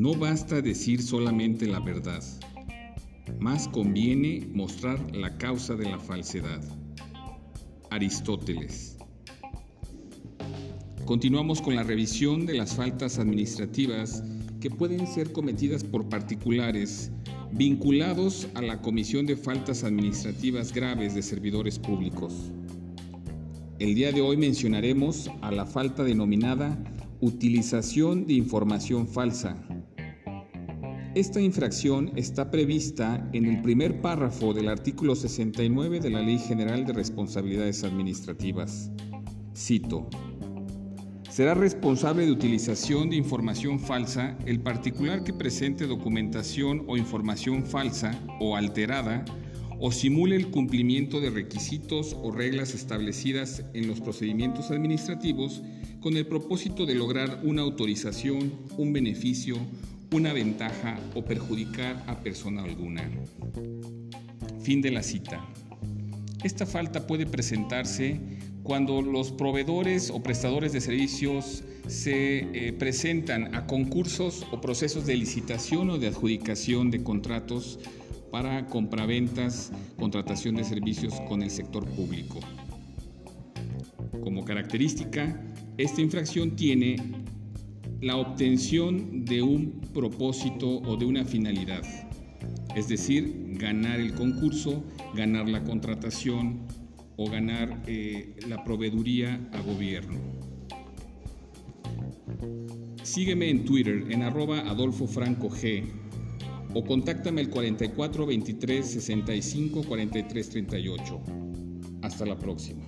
No basta decir solamente la verdad, más conviene mostrar la causa de la falsedad. Aristóteles. Continuamos con la revisión de las faltas administrativas que pueden ser cometidas por particulares vinculados a la Comisión de Faltas Administrativas Graves de Servidores Públicos. El día de hoy mencionaremos a la falta denominada utilización de información falsa. Esta infracción está prevista en el primer párrafo del artículo 69 de la Ley General de Responsabilidades Administrativas. Cito. Será responsable de utilización de información falsa el particular que presente documentación o información falsa o alterada o simule el cumplimiento de requisitos o reglas establecidas en los procedimientos administrativos con el propósito de lograr una autorización, un beneficio, una ventaja o perjudicar a persona alguna. Fin de la cita. Esta falta puede presentarse cuando los proveedores o prestadores de servicios se eh, presentan a concursos o procesos de licitación o de adjudicación de contratos para compraventas, contratación de servicios con el sector público. Como característica, esta infracción tiene la obtención de un propósito o de una finalidad, es decir, ganar el concurso, ganar la contratación, o ganar eh, la proveeduría a gobierno. Sígueme en Twitter en arroba Adolfo Franco G o contáctame el 44 23 65 43 38. Hasta la próxima.